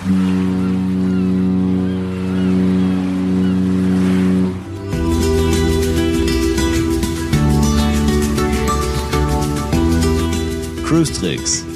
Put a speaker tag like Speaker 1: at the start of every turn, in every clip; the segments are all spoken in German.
Speaker 1: Cruise Tricks,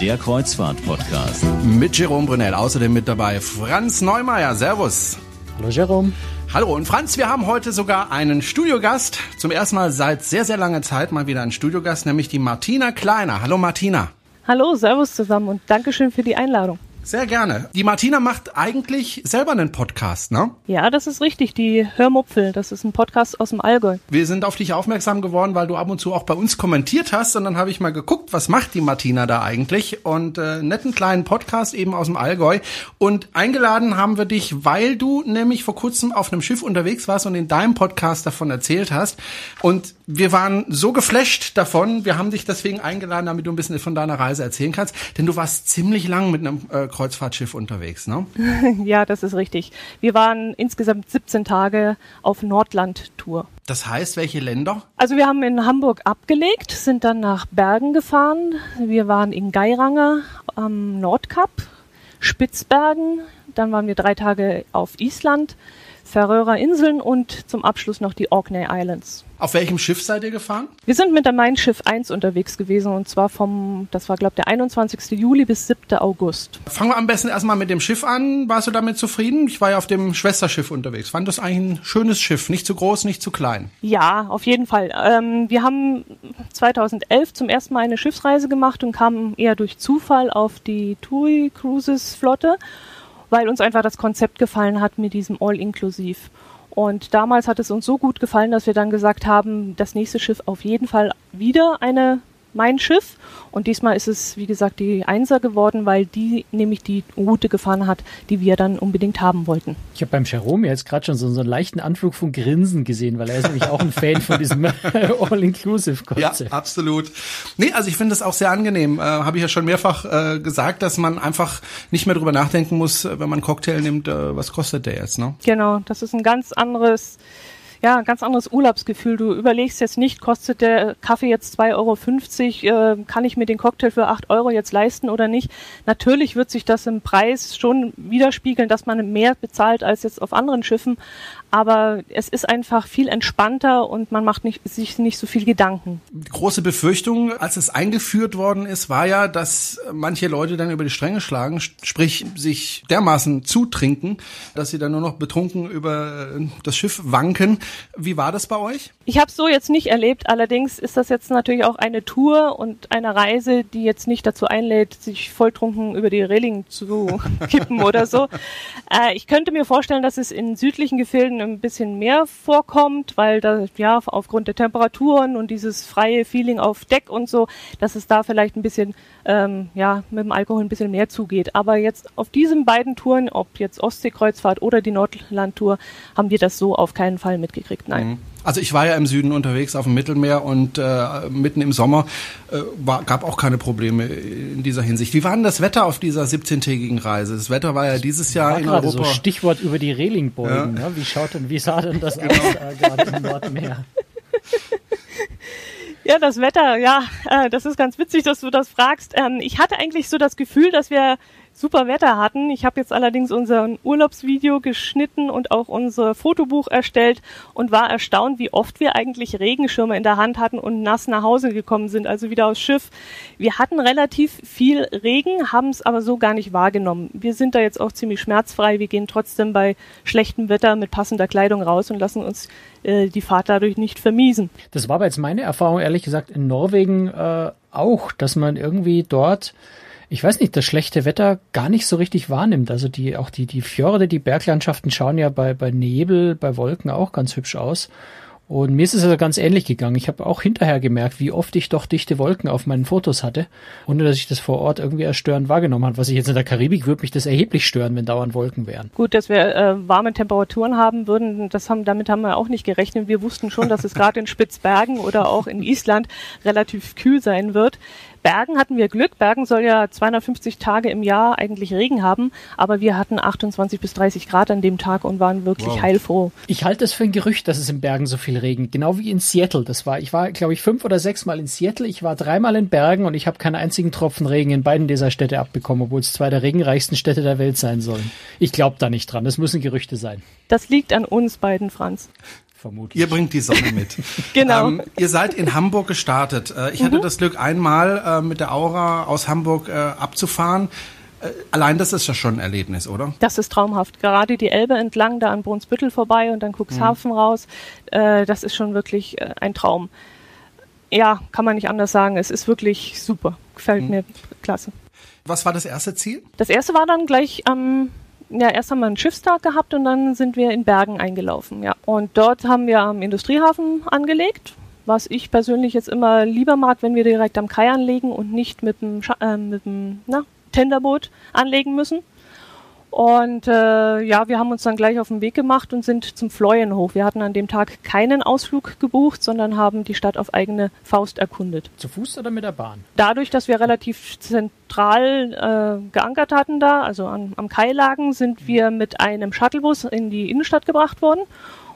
Speaker 1: der Kreuzfahrt-Podcast.
Speaker 2: Mit Jerome Brunel, außerdem mit dabei Franz Neumeier. Servus.
Speaker 3: Hallo Jerome.
Speaker 2: Hallo und Franz, wir haben heute sogar einen Studiogast. Zum ersten Mal seit sehr, sehr langer Zeit mal wieder einen Studiogast, nämlich die Martina Kleiner. Hallo Martina.
Speaker 4: Hallo, Servus zusammen und Dankeschön für die Einladung.
Speaker 2: Sehr gerne. Die Martina macht eigentlich selber einen Podcast, ne?
Speaker 4: Ja, das ist richtig. Die Hörmupfel, das ist ein Podcast aus dem Allgäu.
Speaker 2: Wir sind auf dich aufmerksam geworden, weil du ab und zu auch bei uns kommentiert hast. Und dann habe ich mal geguckt, was macht die Martina da eigentlich? Und äh, netten kleinen Podcast eben aus dem Allgäu. Und eingeladen haben wir dich, weil du nämlich vor kurzem auf einem Schiff unterwegs warst und in deinem Podcast davon erzählt hast. Und wir waren so geflasht davon. Wir haben dich deswegen eingeladen, damit du ein bisschen von deiner Reise erzählen kannst. Denn du warst ziemlich lang mit einem äh, Kreuzfahrtschiff unterwegs, ne?
Speaker 4: ja, das ist richtig. Wir waren insgesamt 17 Tage auf Nordland-Tour.
Speaker 2: Das heißt, welche Länder?
Speaker 4: Also wir haben in Hamburg abgelegt, sind dann nach Bergen gefahren. Wir waren in Geiranger am Nordkap, Spitzbergen. Dann waren wir drei Tage auf Island, Färöer Inseln und zum Abschluss noch die Orkney Islands.
Speaker 2: Auf welchem Schiff seid ihr gefahren?
Speaker 4: Wir sind mit der Mein Schiff 1 unterwegs gewesen und zwar vom, das war glaube der 21. Juli bis 7. August.
Speaker 2: Fangen wir am besten erstmal mit dem Schiff an. Warst du damit zufrieden? Ich war ja auf dem Schwesterschiff unterwegs. Fand das eigentlich ein schönes Schiff, nicht zu groß, nicht zu klein.
Speaker 4: Ja, auf jeden Fall. Ähm, wir haben 2011 zum ersten Mal eine Schiffsreise gemacht und kamen eher durch Zufall auf die TUI Cruises Flotte, weil uns einfach das Konzept gefallen hat mit diesem All-Inklusiv. Und damals hat es uns so gut gefallen, dass wir dann gesagt haben, das nächste Schiff auf jeden Fall wieder eine mein Schiff. Und diesmal ist es, wie gesagt, die Einser geworden, weil die nämlich die Route gefahren hat, die wir dann unbedingt haben wollten.
Speaker 3: Ich habe beim Jerome jetzt gerade schon so, so, einen leichten Anflug von Grinsen gesehen, weil er ist nämlich auch ein Fan von diesem All-Inclusive-Konzept.
Speaker 2: Ja, absolut. Nee, also ich finde das auch sehr angenehm. Äh, habe ich ja schon mehrfach äh, gesagt, dass man einfach nicht mehr drüber nachdenken muss, wenn man einen Cocktail nimmt, äh, was kostet der jetzt, ne?
Speaker 4: Genau, das ist ein ganz anderes ja, ein ganz anderes Urlaubsgefühl. Du überlegst jetzt nicht, kostet der Kaffee jetzt 2,50 Euro, äh, kann ich mir den Cocktail für 8 Euro jetzt leisten oder nicht? Natürlich wird sich das im Preis schon widerspiegeln, dass man mehr bezahlt als jetzt auf anderen Schiffen, aber es ist einfach viel entspannter und man macht nicht, sich nicht so viel Gedanken.
Speaker 2: Die große Befürchtung, als es eingeführt worden ist, war ja, dass manche Leute dann über die Stränge schlagen, sprich sich dermaßen zutrinken, dass sie dann nur noch betrunken über das Schiff wanken. Wie war das bei euch?
Speaker 4: Ich habe es so jetzt nicht erlebt. Allerdings ist das jetzt natürlich auch eine Tour und eine Reise, die jetzt nicht dazu einlädt, sich volltrunken über die Reling zu kippen oder so. Äh, ich könnte mir vorstellen, dass es in südlichen Gefilden ein bisschen mehr vorkommt, weil da ja aufgrund der Temperaturen und dieses freie Feeling auf Deck und so, dass es da vielleicht ein bisschen ähm, ja mit dem Alkohol ein bisschen mehr zugeht. Aber jetzt auf diesen beiden Touren, ob jetzt Ostseekreuzfahrt oder die Nordlandtour, haben wir das so auf keinen Fall mitgekriegt. Nein. Mhm.
Speaker 2: Also ich war ja im Süden unterwegs auf dem Mittelmeer und äh, mitten im Sommer äh, war, gab auch keine Probleme in dieser Hinsicht. Wie war denn das Wetter auf dieser 17-tägigen Reise? Das Wetter war ja dieses Jahr in Europa. So
Speaker 3: Stichwort über die Relingbeugen. Ja. Ne? Wie schaut denn, wie sah denn das genau. aus äh, gerade im Nordmeer?
Speaker 4: Ja, das Wetter, ja, äh, das ist ganz witzig, dass du das fragst. Ähm, ich hatte eigentlich so das Gefühl, dass wir super Wetter hatten. Ich habe jetzt allerdings unser Urlaubsvideo geschnitten und auch unser Fotobuch erstellt und war erstaunt, wie oft wir eigentlich Regenschirme in der Hand hatten und nass nach Hause gekommen sind, also wieder aufs Schiff. Wir hatten relativ viel Regen, haben es aber so gar nicht wahrgenommen. Wir sind da jetzt auch ziemlich schmerzfrei. Wir gehen trotzdem bei schlechtem Wetter mit passender Kleidung raus und lassen uns äh, die Fahrt dadurch nicht vermiesen.
Speaker 3: Das war aber jetzt meine Erfahrung, ehrlich gesagt, in Norwegen äh, auch, dass man irgendwie dort ich weiß nicht, das schlechte Wetter gar nicht so richtig wahrnimmt. Also die, auch die, die Fjorde, die Berglandschaften schauen ja bei, bei Nebel, bei Wolken auch ganz hübsch aus. Und mir ist es also ganz ähnlich gegangen. Ich habe auch hinterher gemerkt, wie oft ich doch dichte Wolken auf meinen Fotos hatte, ohne dass ich das vor Ort irgendwie als störend wahrgenommen habe. Was ich jetzt in der Karibik würde mich das erheblich stören, wenn dauernd Wolken wären.
Speaker 4: Gut, dass wir äh, warme Temperaturen haben würden, das haben, damit haben wir auch nicht gerechnet. Wir wussten schon, dass es gerade in Spitzbergen oder auch in Island relativ kühl sein wird. Bergen hatten wir Glück. Bergen soll ja 250 Tage im Jahr eigentlich Regen haben, aber wir hatten 28 bis 30 Grad an dem Tag und waren wirklich wow. heilfroh.
Speaker 3: Ich halte es für ein Gerücht, dass es in Bergen so viel Regen, genau wie in Seattle. Das war, ich war, glaube ich, fünf oder sechs Mal in Seattle. Ich war dreimal in Bergen und ich habe keinen einzigen Tropfen Regen in beiden dieser Städte abbekommen, obwohl es zwei der regenreichsten Städte der Welt sein sollen. Ich glaube da nicht dran. Das müssen Gerüchte sein.
Speaker 4: Das liegt an uns beiden, Franz.
Speaker 2: Vermutlich. Ihr bringt die Sonne mit.
Speaker 4: genau. Ähm,
Speaker 2: ihr seid in Hamburg gestartet. Äh, ich hatte mhm. das Glück, einmal äh, mit der Aura aus Hamburg äh, abzufahren. Äh, allein das ist ja schon ein Erlebnis, oder?
Speaker 4: Das ist traumhaft. Gerade die Elbe entlang, da an Brunsbüttel vorbei und dann Cuxhaven mhm. raus. Äh, das ist schon wirklich äh, ein Traum. Ja, kann man nicht anders sagen. Es ist wirklich super. Gefällt mhm. mir klasse.
Speaker 2: Was war das erste Ziel?
Speaker 4: Das erste war dann gleich am ja, erst haben wir einen Schiffstag gehabt und dann sind wir in Bergen eingelaufen, ja. Und dort haben wir am Industriehafen angelegt, was ich persönlich jetzt immer lieber mag, wenn wir direkt am Kai anlegen und nicht mit dem, Scha äh, mit dem na, Tenderboot anlegen müssen. Und äh, ja, wir haben uns dann gleich auf den Weg gemacht und sind zum Fleuenhof. Wir hatten an dem Tag keinen Ausflug gebucht, sondern haben die Stadt auf eigene Faust erkundet.
Speaker 3: Zu Fuß oder mit der Bahn?
Speaker 4: Dadurch, dass wir relativ zentral äh, geankert hatten da, also an, am Kai lagen, sind wir mit einem Shuttlebus in die Innenstadt gebracht worden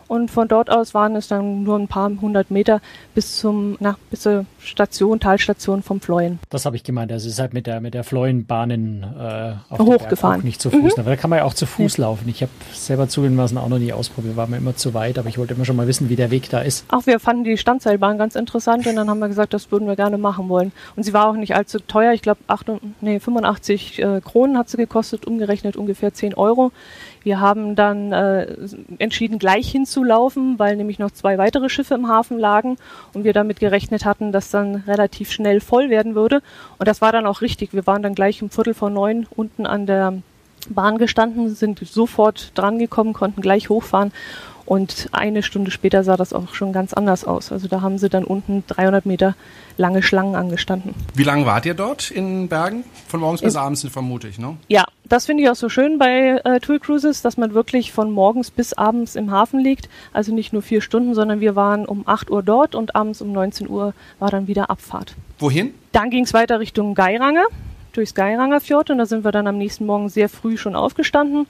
Speaker 4: und von dort aus waren es dann nur ein paar hundert Meter bis zum, na, bis zur Station, Talstation vom Fleuen.
Speaker 3: Das habe ich gemeint. Also es ist halt mit der mit der Fleuenbahnen äh,
Speaker 4: auf hochgefahren.
Speaker 3: nicht zu Fuß. Mhm. Aber da kann man ja auch zu Fuß ja. laufen. Ich habe selber zugegebenermaßen auch noch nie ausprobiert. War mir immer zu weit, aber ich wollte immer schon mal wissen, wie der Weg da ist.
Speaker 4: Auch wir fanden die Standseilbahn ganz interessant und dann haben wir gesagt, das würden wir gerne machen wollen. Und sie war auch nicht allzu teuer. Ich glaube, nee, 85 äh, Kronen hat sie gekostet, umgerechnet ungefähr 10 Euro. Wir haben dann äh, entschieden, gleich hinzulaufen, weil nämlich noch zwei weitere Schiffe im Hafen lagen und wir damit gerechnet hatten, dass dann relativ schnell voll werden würde. Und das war dann auch richtig. Wir waren dann gleich um Viertel vor neun unten an der Bahn gestanden, sind sofort drangekommen, konnten gleich hochfahren und eine Stunde später sah das auch schon ganz anders aus. Also da haben sie dann unten 300 Meter lange Schlangen angestanden.
Speaker 2: Wie lange wart ihr dort in Bergen? Von morgens bis abends vermute ich, ne?
Speaker 4: Ja, das finde ich auch so schön bei äh, Tour Cruises, dass man wirklich von morgens bis abends im Hafen liegt. Also nicht nur vier Stunden, sondern wir waren um 8 Uhr dort und abends um 19 Uhr war dann wieder Abfahrt.
Speaker 2: Wohin?
Speaker 4: Dann ging es weiter Richtung Geirange, durchs Geiranger Fjord und da sind wir dann am nächsten Morgen sehr früh schon aufgestanden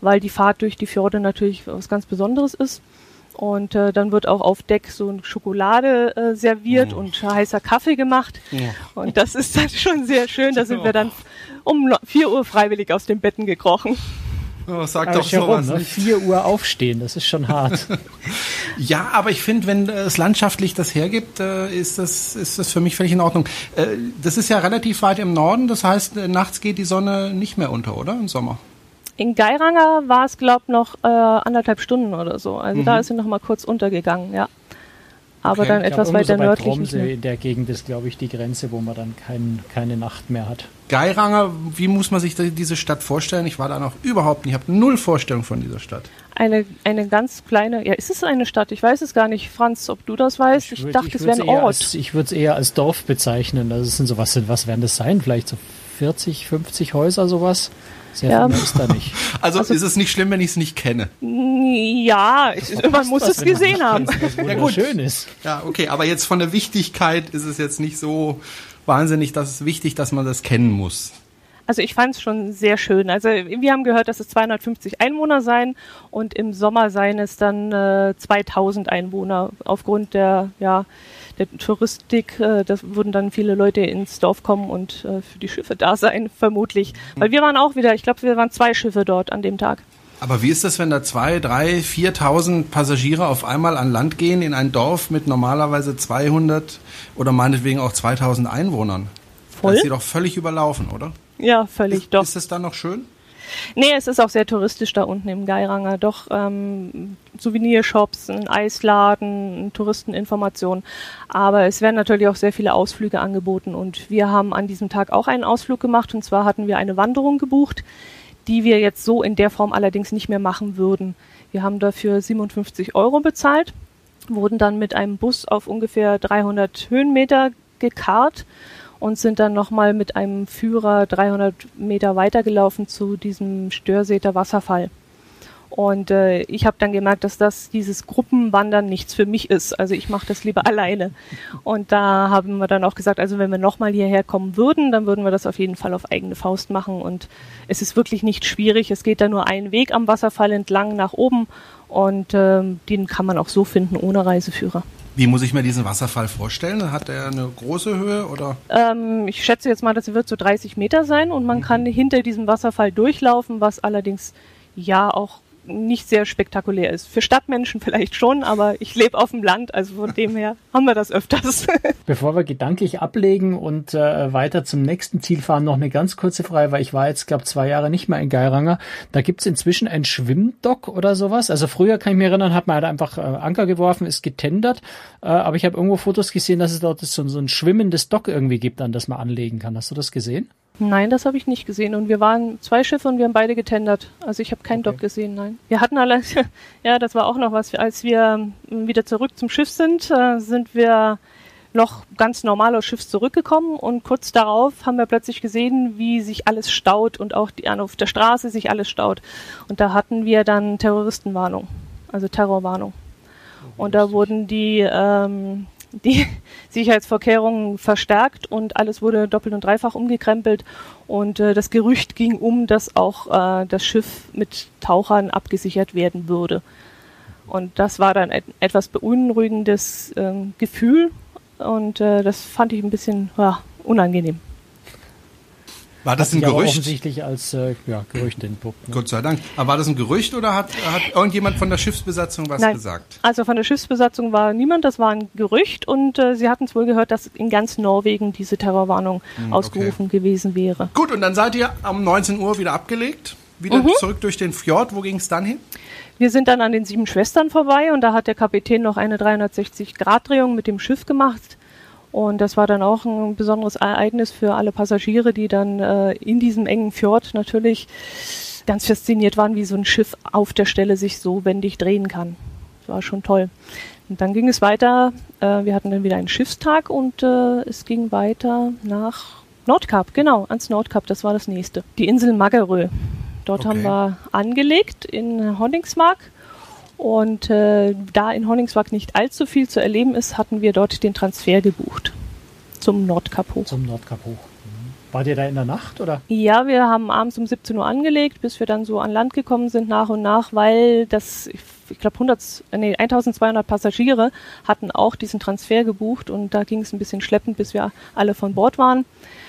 Speaker 4: weil die Fahrt durch die Fjorde natürlich was ganz Besonderes ist. Und äh, dann wird auch auf Deck so ein Schokolade äh, serviert oh. und heißer Kaffee gemacht. Oh. Und das ist dann schon sehr schön. Da sind wir dann um 4 Uhr freiwillig aus den Betten gekrochen.
Speaker 2: Oh, sag aber doch sowas.
Speaker 3: Ne? 4 Uhr aufstehen, das ist schon hart.
Speaker 2: ja, aber ich finde, wenn es landschaftlich das hergibt, äh, ist, das, ist das für mich völlig in Ordnung. Äh, das ist ja relativ weit im Norden, das heißt, äh, nachts geht die Sonne nicht mehr unter, oder? Im Sommer.
Speaker 4: In Geiranger war es, glaube ich, noch äh, anderthalb Stunden oder so. Also mhm. da ist sie noch mal kurz untergegangen, ja. Aber okay. dann ich etwas glaub, weiter nördlich.
Speaker 3: Tromsø in der Gegend ist, glaube ich, die Grenze, wo man dann kein, keine Nacht mehr hat.
Speaker 2: Geiranger, wie muss man sich diese Stadt vorstellen? Ich war da noch überhaupt nicht, ich habe null Vorstellung von dieser Stadt.
Speaker 4: Eine, eine ganz kleine, ja, ist es eine Stadt? Ich weiß es gar nicht, Franz, ob du das weißt. Ich, würd, ich dachte, ich es wäre ein Ort.
Speaker 3: Als, ich würde es eher als Dorf bezeichnen. Das sind so was, was werden das sein? Vielleicht so 40, 50 Häuser, sowas? Sehr ja. viel ist da nicht.
Speaker 2: Also, also, ist es nicht schlimm, wenn ich es nicht kenne?
Speaker 4: Ja, ich, man muss es gesehen haben.
Speaker 3: Ja, gut. schön ist.
Speaker 2: Ja, okay, aber jetzt von der Wichtigkeit ist es jetzt nicht so wahnsinnig, dass es wichtig, dass man das kennen muss.
Speaker 4: Also ich fand es schon sehr schön. Also wir haben gehört, dass es 250 Einwohner seien und im Sommer seien es dann äh, 2000 Einwohner aufgrund der ja der Touristik, äh, da würden dann viele Leute ins Dorf kommen und äh, für die Schiffe da sein, vermutlich. Weil wir waren auch wieder, ich glaube, wir waren zwei Schiffe dort an dem Tag.
Speaker 2: Aber wie ist das, wenn da zwei, drei, viertausend Passagiere auf einmal an Land gehen in ein Dorf mit normalerweise 200 oder meinetwegen auch 2000 Einwohnern? Voll? Das ist sie doch völlig überlaufen, oder?
Speaker 4: Ja, völlig
Speaker 2: ist,
Speaker 4: doch.
Speaker 2: Ist es dann noch schön?
Speaker 4: Nee, es ist auch sehr touristisch da unten im Geiranger. Doch ähm, Souvenirshops, ein Eisladen, Touristeninformation. Aber es werden natürlich auch sehr viele Ausflüge angeboten. Und wir haben an diesem Tag auch einen Ausflug gemacht. Und zwar hatten wir eine Wanderung gebucht, die wir jetzt so in der Form allerdings nicht mehr machen würden. Wir haben dafür 57 Euro bezahlt, wurden dann mit einem Bus auf ungefähr 300 Höhenmeter gekarrt und sind dann nochmal mit einem Führer 300 Meter weitergelaufen zu diesem Störseter Wasserfall. Und äh, ich habe dann gemerkt, dass das dieses Gruppenwandern nichts für mich ist. Also ich mache das lieber alleine. Und da haben wir dann auch gesagt, also wenn wir nochmal hierher kommen würden, dann würden wir das auf jeden Fall auf eigene Faust machen. Und es ist wirklich nicht schwierig. Es geht da nur einen Weg am Wasserfall entlang nach oben und ähm, den kann man auch so finden ohne Reiseführer.
Speaker 2: Wie muss ich mir diesen Wasserfall vorstellen? Hat er eine große Höhe oder?
Speaker 4: Ähm, ich schätze jetzt mal, das wird so 30 Meter sein und man kann hinter diesem Wasserfall durchlaufen, was allerdings ja auch nicht sehr spektakulär ist. Für Stadtmenschen vielleicht schon, aber ich lebe auf dem Land, also von dem her haben wir das öfters.
Speaker 3: Bevor wir gedanklich ablegen und äh, weiter zum nächsten Ziel fahren, noch eine ganz kurze Frage, weil ich war jetzt, glaube zwei Jahre nicht mehr in Geiranger. Da gibt's inzwischen ein Schwimmdock oder sowas. Also früher kann ich mich erinnern, hat man halt einfach äh, Anker geworfen, ist getendert, äh, aber ich habe irgendwo Fotos gesehen, dass es dort so, so ein schwimmendes Dock irgendwie gibt, an das man anlegen kann. Hast du das gesehen?
Speaker 4: Nein, das habe ich nicht gesehen. Und wir waren zwei Schiffe und wir haben beide getendert. Also ich habe kein okay. Dock gesehen, nein. Wir hatten alle, ja, das war auch noch was. Als wir wieder zurück zum Schiff sind, äh, sind wir noch ganz normal aus Schiff zurückgekommen und kurz darauf haben wir plötzlich gesehen, wie sich alles staut und auch die, auf der Straße sich alles staut. Und da hatten wir dann Terroristenwarnung, also Terrorwarnung. Und da wurden die ähm, die Sicherheitsvorkehrungen verstärkt und alles wurde doppelt und dreifach umgekrempelt. Und äh, das Gerücht ging um, dass auch äh, das Schiff mit Tauchern abgesichert werden würde. Und das war dann et etwas beunruhigendes äh, Gefühl und äh, das fand ich ein bisschen ja, unangenehm.
Speaker 2: War das ein Gerücht?
Speaker 3: offensichtlich als äh, ja, Gerücht entpuppt.
Speaker 2: Ne? Gott sei Dank. Aber war das ein Gerücht oder hat, hat irgendjemand von der Schiffsbesatzung was
Speaker 4: Nein.
Speaker 2: gesagt?
Speaker 4: Also von der Schiffsbesatzung war niemand, das war ein Gerücht und äh, sie hatten es wohl gehört, dass in ganz Norwegen diese Terrorwarnung hm, ausgerufen okay. gewesen wäre.
Speaker 2: Gut, und dann seid ihr um 19 Uhr wieder abgelegt, wieder mhm. zurück durch den Fjord. Wo ging es dann hin?
Speaker 4: Wir sind dann an den sieben Schwestern vorbei und da hat der Kapitän noch eine 360-Grad-Drehung mit dem Schiff gemacht und das war dann auch ein besonderes Ereignis für alle Passagiere, die dann äh, in diesem engen Fjord natürlich ganz fasziniert waren, wie so ein Schiff auf der Stelle sich so wendig drehen kann. Das war schon toll. Und dann ging es weiter. Äh, wir hatten dann wieder einen Schiffstag und äh, es ging weiter nach Nordkap, genau, ans Nordkap, das war das nächste. Die Insel Magerö. Dort okay. haben wir angelegt in Honningsmark und äh, da in Honningswag nicht allzu viel zu erleben ist, hatten wir dort den Transfer gebucht zum Nordkap hoch.
Speaker 3: Zum Nordkap hoch. Mhm. Wart ihr da in der Nacht oder?
Speaker 4: Ja, wir haben abends um 17 Uhr angelegt, bis wir dann so an Land gekommen sind nach und nach, weil das, ich glaube 100, nee, 1200 Passagiere hatten auch diesen Transfer gebucht und da ging es ein bisschen schleppend, bis wir alle von Bord waren.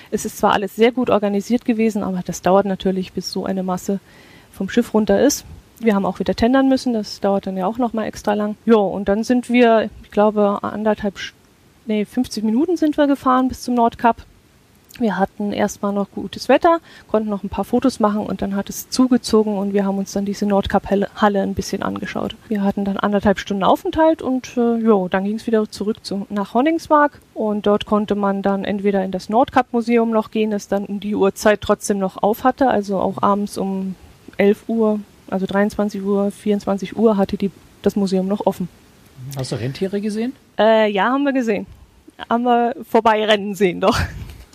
Speaker 4: Es ist zwar alles sehr gut organisiert gewesen, aber das dauert natürlich, bis so eine Masse vom Schiff runter ist. Wir haben auch wieder tendern müssen, das dauert dann ja auch nochmal extra lang. Ja, und dann sind wir, ich glaube, anderthalb, nee, 50 Minuten sind wir gefahren bis zum Nordkap. Wir hatten erstmal noch gutes Wetter, konnten noch ein paar Fotos machen und dann hat es zugezogen und wir haben uns dann diese Nordkap-Halle ein bisschen angeschaut. Wir hatten dann anderthalb Stunden Aufenthalt und äh, jo, dann ging es wieder zurück zu, nach Honningsmark und dort konnte man dann entweder in das Nordkap-Museum noch gehen, das dann um die Uhrzeit trotzdem noch auf hatte, also auch abends um 11 Uhr also 23 Uhr, 24 Uhr hatte die, das Museum noch offen.
Speaker 3: Hast du Rentiere gesehen?
Speaker 4: Äh, ja, haben wir gesehen. Haben wir vorbeirennen sehen doch.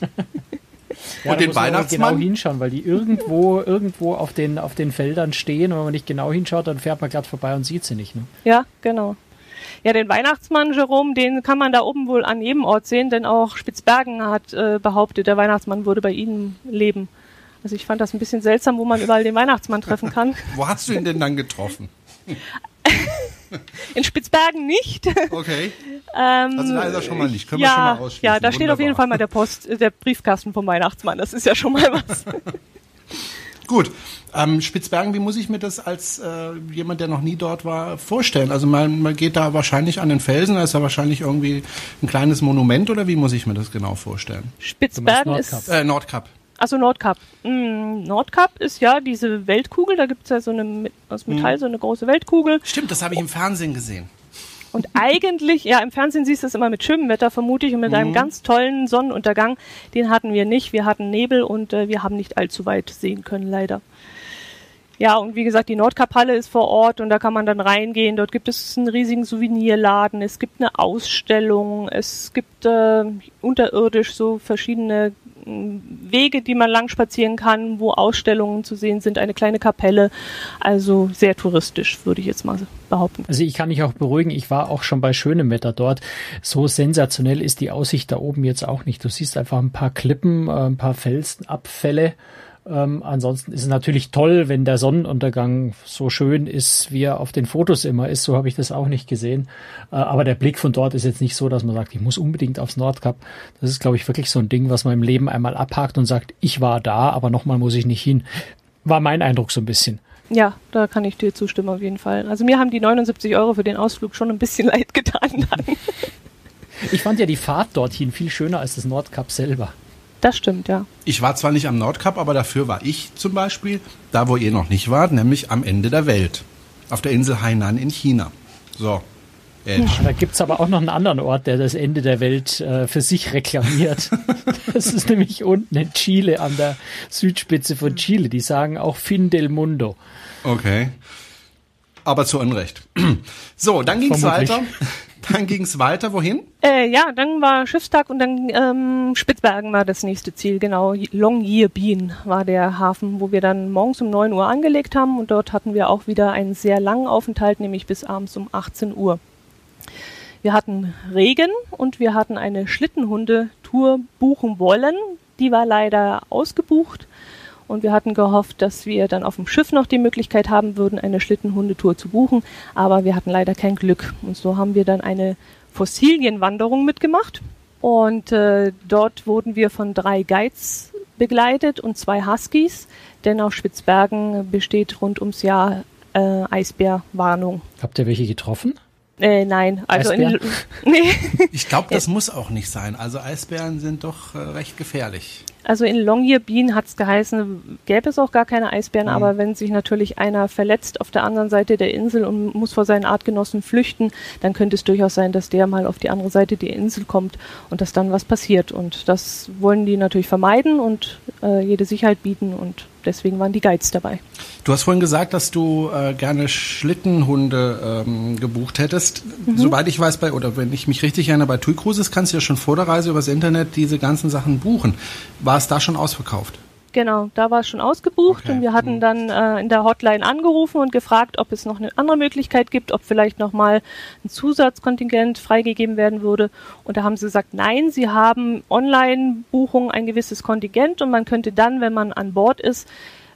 Speaker 3: ja, und den Weihnachtsmann? genau hinschauen, weil die irgendwo, irgendwo auf den, auf den Feldern stehen und wenn man nicht genau hinschaut, dann fährt man glatt vorbei und sieht sie nicht. Ne?
Speaker 4: Ja, genau. Ja, den Weihnachtsmann, Jerome, den kann man da oben wohl an jedem Ort sehen, denn auch Spitzbergen hat äh, behauptet, der Weihnachtsmann würde bei ihnen leben. Also ich fand das ein bisschen seltsam, wo man überall den Weihnachtsmann treffen kann.
Speaker 2: wo hast du ihn denn dann getroffen?
Speaker 4: In Spitzbergen nicht.
Speaker 2: Okay. Ähm, also da ist er schon mal nicht. Können
Speaker 4: ja,
Speaker 2: wir schon mal ausschließen.
Speaker 4: Ja, da Wunderbar. steht auf jeden Fall mal der Post, der Briefkasten vom Weihnachtsmann. Das ist ja schon mal was.
Speaker 2: Gut. Ähm, Spitzbergen, wie muss ich mir das als äh, jemand, der noch nie dort war, vorstellen? Also man, man geht da wahrscheinlich an den Felsen, da ist ja wahrscheinlich irgendwie ein kleines Monument oder wie muss ich mir das genau vorstellen?
Speaker 4: Spitzbergen ist
Speaker 2: äh, Nordkap.
Speaker 4: Also Nordkap. Mm, Nordkap ist ja diese Weltkugel, da gibt es ja so eine aus Metall, mhm. so eine große Weltkugel.
Speaker 2: Stimmt, das habe ich im Fernsehen gesehen.
Speaker 4: Und eigentlich, ja, im Fernsehen siehst du es immer mit schönem Wetter, vermute ich, und mit mhm. einem ganz tollen Sonnenuntergang. Den hatten wir nicht. Wir hatten Nebel und äh, wir haben nicht allzu weit sehen können, leider. Ja, und wie gesagt, die Nordkaphalle ist vor Ort und da kann man dann reingehen. Dort gibt es einen riesigen Souvenirladen, es gibt eine Ausstellung, es gibt äh, unterirdisch so verschiedene Wege, die man lang spazieren kann, wo Ausstellungen zu sehen sind, eine kleine Kapelle. Also sehr touristisch, würde ich jetzt mal behaupten.
Speaker 3: Also ich kann dich auch beruhigen, ich war auch schon bei schönem Wetter dort. So sensationell ist die Aussicht da oben jetzt auch nicht. Du siehst einfach ein paar Klippen, äh, ein paar Felsenabfälle ähm, ansonsten ist es natürlich toll, wenn der Sonnenuntergang so schön ist, wie er auf den Fotos immer ist. So habe ich das auch nicht gesehen. Äh, aber der Blick von dort ist jetzt nicht so, dass man sagt, ich muss unbedingt aufs Nordkap. Das ist, glaube ich, wirklich so ein Ding, was man im Leben einmal abhakt und sagt, ich war da, aber nochmal muss ich nicht hin. War mein Eindruck so ein bisschen.
Speaker 4: Ja, da kann ich dir zustimmen auf jeden Fall. Also mir haben die 79 Euro für den Ausflug schon ein bisschen leid getan.
Speaker 3: ich fand ja die Fahrt dorthin viel schöner als das Nordkap selber.
Speaker 4: Das stimmt, ja.
Speaker 2: Ich war zwar nicht am Nordkap, aber dafür war ich zum Beispiel da, wo ihr noch nicht wart, nämlich am Ende der Welt. Auf der Insel Hainan in China. So.
Speaker 3: Edge. Da gibt's aber auch noch einen anderen Ort, der das Ende der Welt äh, für sich reklamiert. das ist nämlich unten in Chile, an der Südspitze von Chile. Die sagen auch Fin del Mundo.
Speaker 2: Okay. Aber zu Unrecht. So, dann ging's Vermutlich. weiter. Dann ging es weiter, wohin?
Speaker 4: Äh, ja, dann war Schiffstag und dann ähm, Spitzbergen war das nächste Ziel, genau. Longyearbyen war der Hafen, wo wir dann morgens um 9 Uhr angelegt haben und dort hatten wir auch wieder einen sehr langen Aufenthalt, nämlich bis abends um 18 Uhr. Wir hatten Regen und wir hatten eine Schlittenhundetour buchen wollen. Die war leider ausgebucht und wir hatten gehofft, dass wir dann auf dem Schiff noch die Möglichkeit haben würden, eine Schlittenhundetour zu buchen, aber wir hatten leider kein Glück. Und so haben wir dann eine Fossilienwanderung mitgemacht und äh, dort wurden wir von drei Guides begleitet und zwei Huskies, denn auf Spitzbergen besteht rund ums Jahr äh, Eisbärwarnung.
Speaker 3: Habt ihr welche getroffen?
Speaker 4: Äh, nein, also
Speaker 2: in, nee. Ich glaube, das muss auch nicht sein. Also Eisbären sind doch äh, recht gefährlich.
Speaker 4: Also in Longyearbyen hat es geheißen, gäbe es auch gar keine Eisbären, mhm. aber wenn sich natürlich einer verletzt auf der anderen Seite der Insel und muss vor seinen Artgenossen flüchten, dann könnte es durchaus sein, dass der mal auf die andere Seite der Insel kommt und dass dann was passiert. Und das wollen die natürlich vermeiden und äh, jede Sicherheit bieten und deswegen waren die Guides dabei.
Speaker 2: Du hast vorhin gesagt, dass du äh, gerne Schlittenhunde ähm, gebucht hättest. Mhm. Soweit ich weiß, bei, oder wenn ich mich richtig erinnere, bei TUI Cruises kannst du ja schon vor der Reise übers Internet diese ganzen Sachen buchen. War es da schon ausverkauft?
Speaker 4: Genau, da war es schon ausgebucht okay. und wir hatten dann äh, in der Hotline angerufen und gefragt, ob es noch eine andere Möglichkeit gibt, ob vielleicht nochmal ein Zusatzkontingent freigegeben werden würde. Und da haben sie gesagt, nein, sie haben Online-Buchungen ein gewisses Kontingent und man könnte dann, wenn man an Bord ist,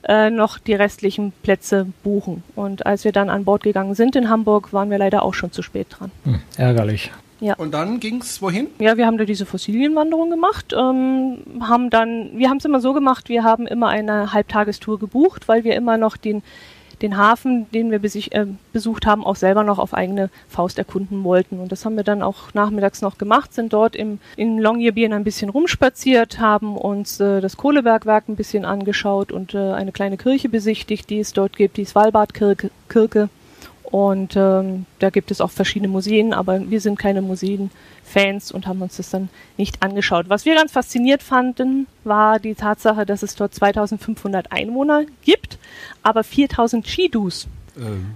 Speaker 4: äh, noch die restlichen Plätze buchen. Und als wir dann an Bord gegangen sind in Hamburg, waren wir leider auch schon zu spät dran.
Speaker 3: Hm, ärgerlich.
Speaker 2: Ja. Und dann ging's wohin?
Speaker 4: Ja, wir haben da diese Fossilienwanderung gemacht, ähm, haben dann, wir haben es immer so gemacht, wir haben immer eine Halbtagestour gebucht, weil wir immer noch den den Hafen, den wir besich, äh, besucht haben, auch selber noch auf eigene Faust erkunden wollten. Und das haben wir dann auch nachmittags noch gemacht, sind dort im, in Longyearbyen ein bisschen rumspaziert, haben uns äh, das Kohlebergwerk ein bisschen angeschaut und äh, eine kleine Kirche besichtigt, die es dort gibt, die Svalbardkirche. Kirche. Und ähm, da gibt es auch verschiedene Museen, aber wir sind keine Museen-Fans und haben uns das dann nicht angeschaut. Was wir ganz fasziniert fanden, war die Tatsache, dass es dort 2500 Einwohner gibt, aber 4000 Skidus. Ähm,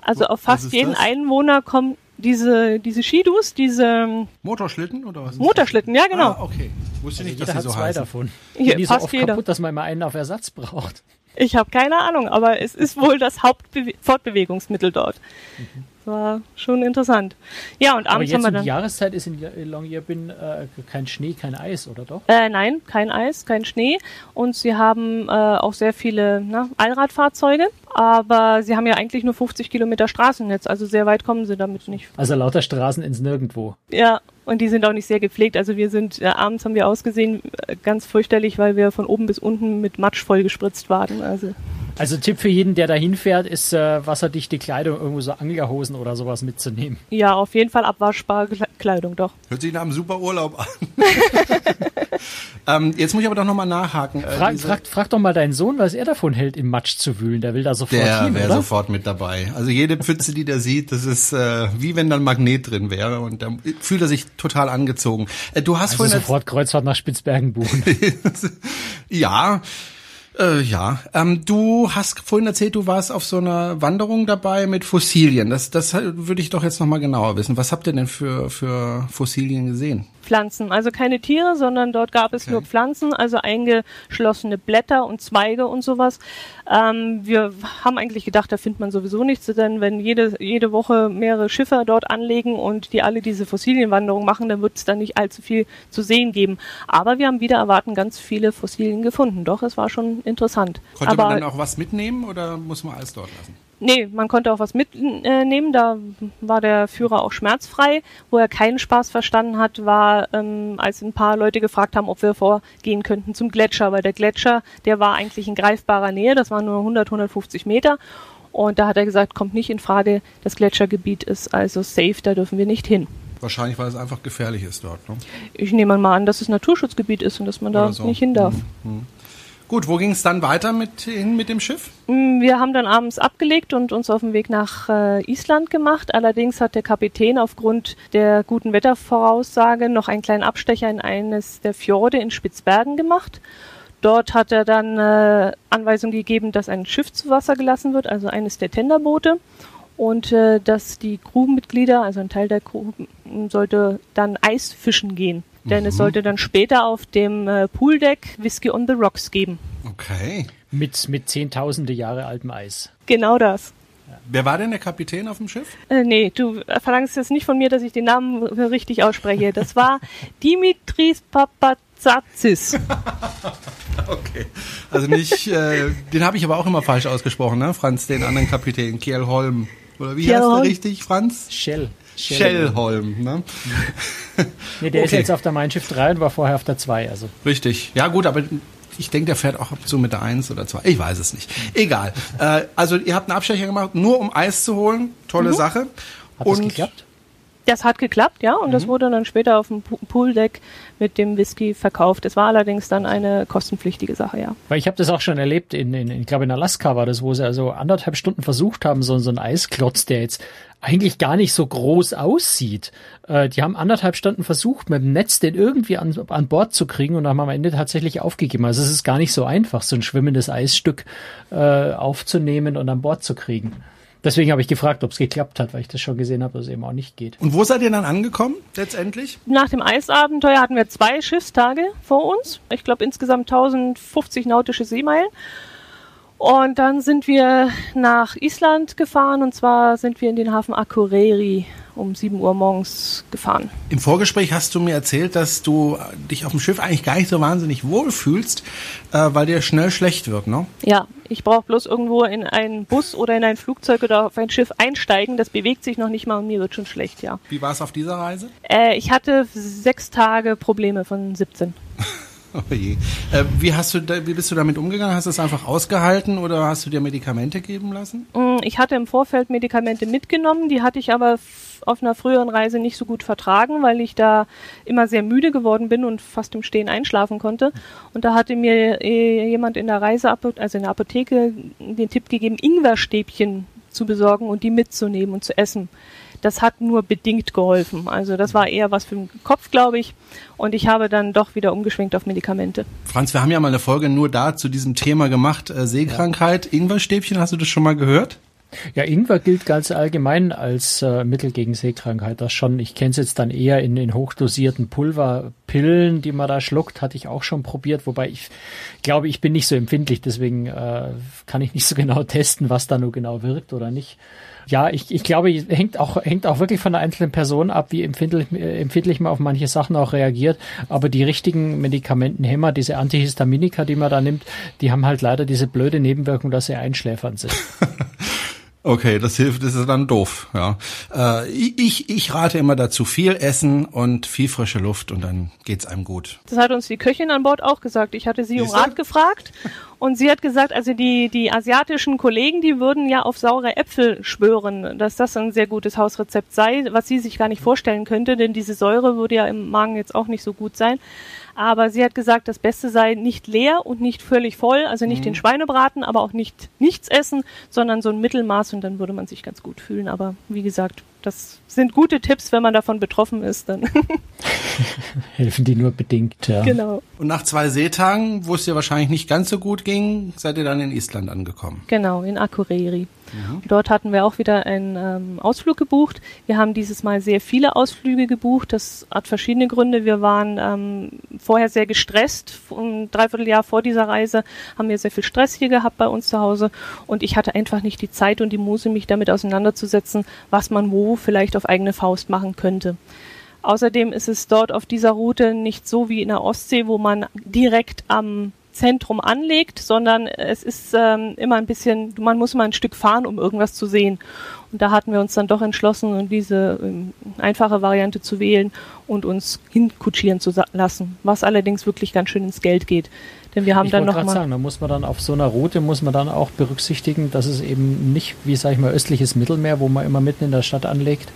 Speaker 4: also auf fast jeden das? Einwohner kommen diese, diese Skidus, diese
Speaker 2: Motorschlitten oder was?
Speaker 4: Motorschlitten, ja genau.
Speaker 3: Ah, okay. Wusste also nicht, dass jeder so zwei heißen. davon. Hier, die fast so oft jeder. kaputt, dass man immer einen auf Ersatz braucht.
Speaker 4: Ich habe keine Ahnung, aber es ist wohl das Hauptfortbewegungsmittel dort. Mhm. War schon interessant. Ja, und abends haben wir
Speaker 3: dann. Die Jahreszeit ist in Longyearbyen äh, kein Schnee, kein Eis, oder doch?
Speaker 4: Äh, nein, kein Eis, kein Schnee. Und sie haben äh, auch sehr viele na, Allradfahrzeuge, aber sie haben ja eigentlich nur 50 Kilometer Straßennetz, also sehr weit kommen sie damit nicht.
Speaker 3: Also lauter Straßen ins Nirgendwo.
Speaker 4: Ja, und die sind auch nicht sehr gepflegt. Also wir sind, äh, abends haben wir ausgesehen, äh, ganz fürchterlich, weil wir von oben bis unten mit Matsch voll gespritzt waren. Also,
Speaker 3: also Tipp für jeden, der da hinfährt, ist äh, wasserdichte Kleidung, irgendwo so Anglerhosen oder sowas mitzunehmen.
Speaker 4: Ja, auf jeden Fall abwaschbare Kleidung, doch.
Speaker 2: Hört sich nach einem super Urlaub an. ähm, jetzt muss ich aber doch nochmal nachhaken.
Speaker 3: Äh, frag, frag, frag, doch mal deinen Sohn, was er davon hält, im Matsch zu wühlen. Der will da sofort
Speaker 2: der
Speaker 3: hin,
Speaker 2: Der wäre sofort mit dabei. Also jede Pfütze, die der sieht, das ist äh, wie wenn da ein Magnet drin wäre und da fühlt er sich total angezogen. Äh, du hast
Speaker 3: also
Speaker 2: vorhin
Speaker 3: sofort Kreuzfahrt nach Spitzbergen buchen.
Speaker 2: ja. Äh, ja, ähm, du hast vorhin erzählt, du warst auf so einer Wanderung dabei mit Fossilien. Das, das würde ich doch jetzt noch mal genauer wissen. Was habt ihr denn für, für Fossilien gesehen?
Speaker 4: Pflanzen. Also keine Tiere, sondern dort gab es
Speaker 2: Okay.
Speaker 4: nur Pflanzen, also eingeschlossene Blätter und Zweige und sowas. Ähm, wir haben eigentlich gedacht, da findet man sowieso nichts, denn wenn jede, jede Woche mehrere Schiffe dort anlegen und die alle diese Fossilienwanderung machen, dann wird es da nicht allzu viel zu sehen geben. Aber wir haben wieder erwarten ganz viele Fossilien gefunden. Doch, es war schon interessant.
Speaker 2: Konnte
Speaker 4: Aber
Speaker 2: man dann auch was mitnehmen oder muss man alles dort lassen?
Speaker 4: Nee, man konnte auch was mitnehmen. Da war der Führer auch schmerzfrei. Wo er keinen Spaß verstanden hat, war, ähm, als ein paar Leute gefragt haben, ob wir vorgehen könnten zum Gletscher. Weil der Gletscher, der war eigentlich in greifbarer Nähe. Das waren nur 100, 150 Meter. Und da hat er gesagt, kommt nicht in Frage. Das Gletschergebiet ist also safe, da dürfen wir nicht hin.
Speaker 2: Wahrscheinlich, weil es einfach gefährlich ist dort. Ne?
Speaker 4: Ich nehme mal an, dass es Naturschutzgebiet ist und dass man da
Speaker 2: so.
Speaker 4: nicht hin darf.
Speaker 2: Gut, wo ging es dann weiter mit, hin mit dem Schiff?
Speaker 4: Mm, Wir haben dann abends abgelegt und uns auf den Weg nach äh, Island gemacht. Allerdings hat der Kapitän aufgrund der guten Wettervoraussage noch einen kleinen Abstecher in eines der Fjorde in Spitzbergen gemacht. Dort hat er dann äh, Anweisung gegeben, dass ein Schiff zu Wasser gelassen wird, also eines der Tenderboote. Und äh, dass die Crewmitglieder, also ein Teil der Crew, sollte dann Eis fischen gehen. Denn es sollte dann später auf dem äh, Pooldeck Whiskey on the Rocks geben.
Speaker 2: Okay.
Speaker 3: Mit, mit zehntausende Jahre altem Eis.
Speaker 4: Genau das.
Speaker 2: Wer war denn der Kapitän auf dem Schiff?
Speaker 4: Äh, nee, du verlangst jetzt nicht von mir, dass ich den Namen richtig ausspreche. Das war Dimitris Papatzatsis.
Speaker 2: Okay. Also nicht, äh, den habe ich aber auch immer falsch ausgesprochen, ne? Franz, den anderen Kapitän, Kiel Holm. Oder wie heißt der richtig, Franz?
Speaker 3: Shell.
Speaker 2: Shellholm, ne?
Speaker 3: Nee, der ist
Speaker 2: Okay.
Speaker 3: jetzt auf der Mein Schiff 3 und war vorher auf der 2. Also
Speaker 2: Richtig. Ja gut, aber ich denke, der fährt auch ab und zu mit der 1 oder 2. Ich weiß es nicht. Egal. äh, also ihr habt einen Abstecher gemacht, nur um Eis zu holen. Tolle Sache.
Speaker 3: hat das geklappt?
Speaker 4: Das hat geklappt, ja, und das
Speaker 2: Mhm.
Speaker 4: wurde dann später auf dem Pooldeck mit dem Whisky verkauft. Es war allerdings dann eine kostenpflichtige Sache, ja.
Speaker 3: Weil ich habe das auch schon erlebt, in, in, ich glaube in Alaska war das, wo sie also anderthalb Stunden versucht haben, so, so einen Eisklotz, der jetzt eigentlich gar nicht so groß aussieht. Äh, die haben anderthalb Stunden versucht, mit dem Netz den irgendwie an, an Bord zu kriegen und haben am Ende tatsächlich aufgegeben. Also es ist gar nicht so einfach, so ein schwimmendes Eisstück äh, aufzunehmen und an Bord zu kriegen. Deswegen habe ich gefragt, ob es geklappt hat, weil ich das schon gesehen habe, dass es eben auch nicht geht.
Speaker 2: Und wo seid ihr dann angekommen, letztendlich?
Speaker 4: Nach dem Eisabenteuer hatten wir zwei Schiffstage vor uns. Ich glaube insgesamt 1050 nautische Seemeilen. Und dann sind wir nach Island gefahren und zwar sind wir in den Hafen Akureyri um 7 Uhr morgens gefahren.
Speaker 2: Im Vorgespräch hast du mir erzählt, dass du dich auf dem Schiff eigentlich gar nicht so wahnsinnig wohl fühlst, äh, weil dir schnell schlecht wird, ne?
Speaker 4: Ja, ich brauche bloß irgendwo in einen Bus oder in ein Flugzeug oder auf ein Schiff einsteigen. Das bewegt sich noch nicht mal und mir wird schon schlecht, ja.
Speaker 2: Wie war es auf dieser Reise?
Speaker 4: Äh, ich hatte sechs Tage Probleme von 17.
Speaker 2: Oh je. Äh, wie, hast du da, wie bist du damit umgegangen? Hast du es einfach ausgehalten oder hast du dir Medikamente geben lassen?
Speaker 4: Mm, Ich hatte im Vorfeld Medikamente mitgenommen, die hatte ich aber auf einer früheren Reise nicht so gut vertragen, weil ich da immer sehr müde geworden bin und fast im Stehen einschlafen konnte. Und da hatte mir äh, jemand in der Reise, also in der Apotheke, den Tipp gegeben, Ingwerstäbchen zu besorgen und die mitzunehmen und zu essen. Das hat nur bedingt geholfen. Also das war eher was für den Kopf, glaube ich. Und ich habe dann doch wieder umgeschwenkt auf Medikamente.
Speaker 2: Franz, wir haben ja mal eine Folge nur da zu diesem Thema gemacht, äh, Seekrankheit. Ingwerstäbchen, hast du das schon mal gehört?
Speaker 3: Ja, Ingwer gilt ganz allgemein als äh, Mittel gegen Seekrankheit. Das schon. Ich kenne es jetzt dann eher in, in hochdosierten Pulverpillen, die man da schluckt, hatte ich auch schon probiert. Wobei ich glaube, ich bin nicht so empfindlich, deswegen äh, kann ich nicht so genau testen, was da nur genau wirkt oder nicht. Ja, ich, ich glaube, hängt auch, hängt auch wirklich von der einzelnen Person ab, wie empfindlich, äh, empfindlich man auf manche Sachen auch reagiert. Aber die richtigen Medikamentenhämmer, diese Antihistaminika, die man da nimmt, die haben halt leider diese blöde Nebenwirkung, dass sie einschläfernd sind.
Speaker 2: Okay, das hilft, das ist dann doof, ja. Äh, ich, ich rate immer dazu, viel essen und viel frische Luft und dann geht's einem gut.
Speaker 4: Das hat uns die Köchin an Bord auch gesagt. Ich hatte sie um? Rat gefragt und sie hat gesagt, also die, die asiatischen Kollegen, die würden ja auf saure Äpfel schwören, dass das ein sehr gutes Hausrezept sei, was sie sich gar nicht vorstellen könnte, denn diese Säure würde ja im Magen jetzt auch nicht so gut sein. Aber sie hat gesagt, das Beste sei nicht leer und nicht völlig voll, also nicht den Schweinebraten, aber auch nicht nichts essen, sondern so ein Mittelmaß und dann würde man sich ganz gut fühlen. Aber wie gesagt, das sind gute Tipps, wenn man davon betroffen ist, dann.
Speaker 3: Helfen die nur bedingt, ja.
Speaker 4: Genau.
Speaker 2: Und nach zwei Seetagen, wo es dir wahrscheinlich nicht ganz so gut ging, seid ihr dann in Island angekommen.
Speaker 4: Genau, in Akureyri. Mhm. Dort hatten wir auch wieder einen ähm, Ausflug gebucht. Wir haben dieses Mal sehr viele Ausflüge gebucht. Das hat verschiedene Gründe. Wir waren ähm, vorher sehr gestresst. Ein Dreivierteljahr vor dieser Reise haben wir sehr viel Stress hier gehabt bei uns zu Hause. Und ich hatte einfach nicht die Zeit und die Muße, mich damit auseinanderzusetzen, was man wo vielleicht auf eigene Faust machen könnte. Außerdem ist es dort auf dieser Route nicht so wie in der Ostsee, wo man direkt am Zentrum anlegt, sondern es ist ähm, immer ein bisschen, man muss mal ein Stück fahren, um irgendwas zu sehen. Und da hatten wir uns dann doch entschlossen, diese ähm, einfache Variante zu wählen und uns hinkutschieren zu lassen, was allerdings wirklich ganz schön ins Geld geht. Denn wir haben
Speaker 3: ich
Speaker 4: dann noch
Speaker 3: mal sagen, da muss man dann auf so einer Route muss man dann auch berücksichtigen, dass es eben nicht wie sag ich mal östliches Mittelmeer, wo man immer mitten in der Stadt anlegt,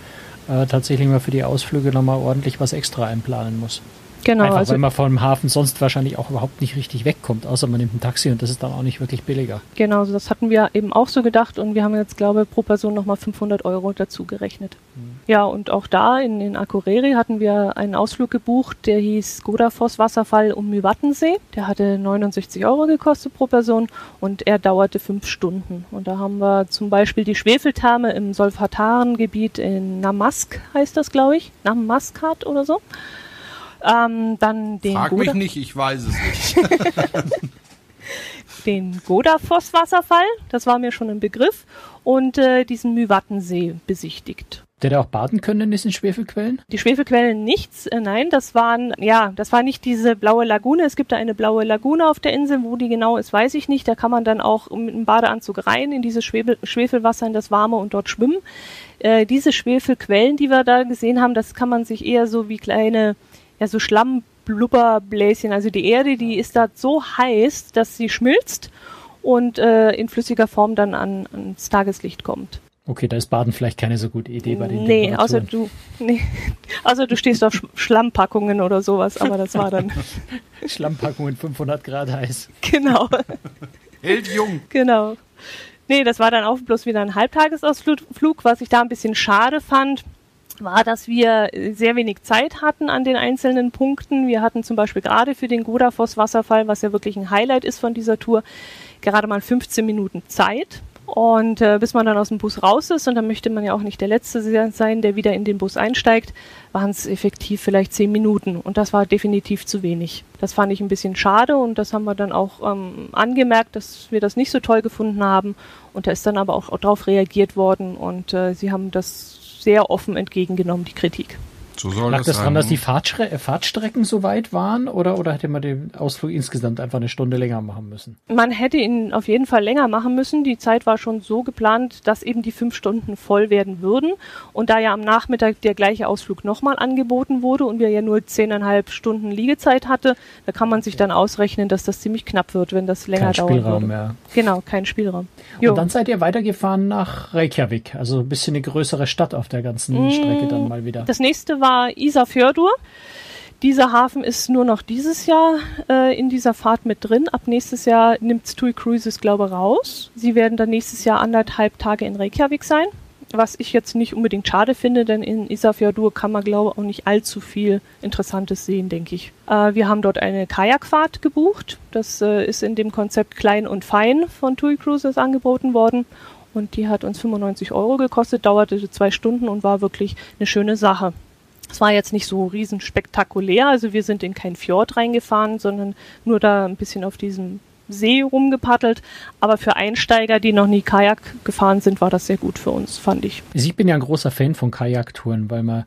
Speaker 3: äh, tatsächlich mal für die Ausflüge nochmal ordentlich was extra einplanen muss.
Speaker 4: Genau.
Speaker 3: Einfach, also, weil man vom Hafen sonst wahrscheinlich auch überhaupt nicht richtig wegkommt, außer man nimmt ein Taxi und das ist dann auch nicht wirklich billiger.
Speaker 4: Genau, also das hatten wir eben auch so gedacht und wir haben jetzt, glaube ich, pro Person nochmal 500 Euro dazu gerechnet. Mhm. Ja, und auch da in, in Akureyri hatten wir einen Ausflug gebucht, der hieß Godafoss Wasserfall um Mywattensee. Der hatte 69 Euro gekostet pro Person und er dauerte fünf Stunden. Und da haben wir zum Beispiel die Schwefeltherme im Solfatarengebiet in Namask, heißt das, glaube ich. Namaskat oder so. Ähm, dann den
Speaker 2: Frag Goda mich nicht, ich weiß es nicht.
Speaker 4: den Godafoss-Wasserfall, das war mir schon ein Begriff, und äh, diesen Mywattensee besichtigt.
Speaker 3: Der da auch baden können in diesen Schwefelquellen?
Speaker 4: Die Schwefelquellen nichts, äh, nein, das waren, ja, das war nicht diese blaue Lagune. Es gibt da eine blaue Lagune auf der Insel, wo die genau ist, weiß ich nicht. Da kann man dann auch mit einem Badeanzug rein in dieses Schwefel, Schwefelwasser, in das Warme und dort schwimmen. Äh, diese Schwefelquellen, die wir da gesehen haben, das kann man sich eher so wie kleine ja, so Schlammblubberbläschen. Also die Erde, die ist da so heiß, dass sie schmilzt und äh, in flüssiger Form dann an, ans Tageslicht kommt.
Speaker 3: Okay, da ist Baden vielleicht keine so gute Idee bei den
Speaker 4: Nee, außer du, nee, außer du stehst auf Schlammpackungen oder sowas, aber das war dann.
Speaker 3: Schlammpackungen 500 Grad heiß.
Speaker 4: Genau.
Speaker 2: Hält jung.
Speaker 4: Genau. Nee, das war dann auch bloß wieder ein Halbtagesausflug, was ich da ein bisschen schade fand war, dass wir sehr wenig Zeit hatten an den einzelnen Punkten. Wir hatten zum Beispiel gerade für den Godafoss-Wasserfall, was ja wirklich ein Highlight ist von dieser Tour, gerade mal 15 Minuten Zeit. Und äh, bis man dann aus dem Bus raus ist, und dann möchte man ja auch nicht der Letzte sein, der wieder in den Bus einsteigt, waren es effektiv vielleicht 10 Minuten. Und das war definitiv zu wenig. Das fand ich ein bisschen schade und das haben wir dann auch ähm, angemerkt, dass wir das nicht so toll gefunden haben. Und da ist dann aber auch darauf reagiert worden und äh, sie haben das sehr offen entgegengenommen, die Kritik.
Speaker 3: So soll Lag das, das daran, dass die Fahrtstre äh, Fahrtstrecken so weit waren oder, oder hätte man den Ausflug insgesamt einfach eine Stunde länger machen müssen?
Speaker 4: Man hätte ihn auf jeden Fall länger machen müssen. Die Zeit war schon so geplant, dass eben die fünf Stunden voll werden würden. Und da ja am Nachmittag der gleiche Ausflug nochmal angeboten wurde und wir ja nur zehneinhalb Stunden Liegezeit hatte, da kann man sich dann ausrechnen, dass das ziemlich knapp wird, wenn das länger kein dauert. Spielraum würde. mehr. Genau, kein Spielraum.
Speaker 3: Jo. Und dann seid ihr weitergefahren nach Reykjavik, also ein bisschen eine größere Stadt auf der ganzen mmh, Strecke dann mal wieder.
Speaker 4: Das nächste war war Isafjordur. Dieser Hafen ist nur noch dieses Jahr äh, in dieser Fahrt mit drin. Ab nächstes Jahr nimmt TUI Cruises, glaube ich, raus. Sie werden dann nächstes Jahr anderthalb Tage in Reykjavik sein. Was ich jetzt nicht unbedingt schade finde, denn in Isafjordur kann man, glaube ich, auch nicht allzu viel Interessantes sehen, denke ich. Äh, wir haben dort eine Kajakfahrt gebucht. Das äh, ist in dem Konzept Klein und Fein von TUI Cruises angeboten worden. Und die hat uns 95 Euro gekostet, dauerte zwei Stunden und war wirklich eine schöne Sache. Es war jetzt nicht so riesenspektakulär, also wir sind in kein Fjord reingefahren, sondern nur da ein bisschen auf diesem See rumgepaddelt. Aber für Einsteiger, die noch nie Kajak gefahren sind, war das sehr gut für uns, fand ich.
Speaker 3: Ich bin ja ein großer Fan von Kajaktouren, weil man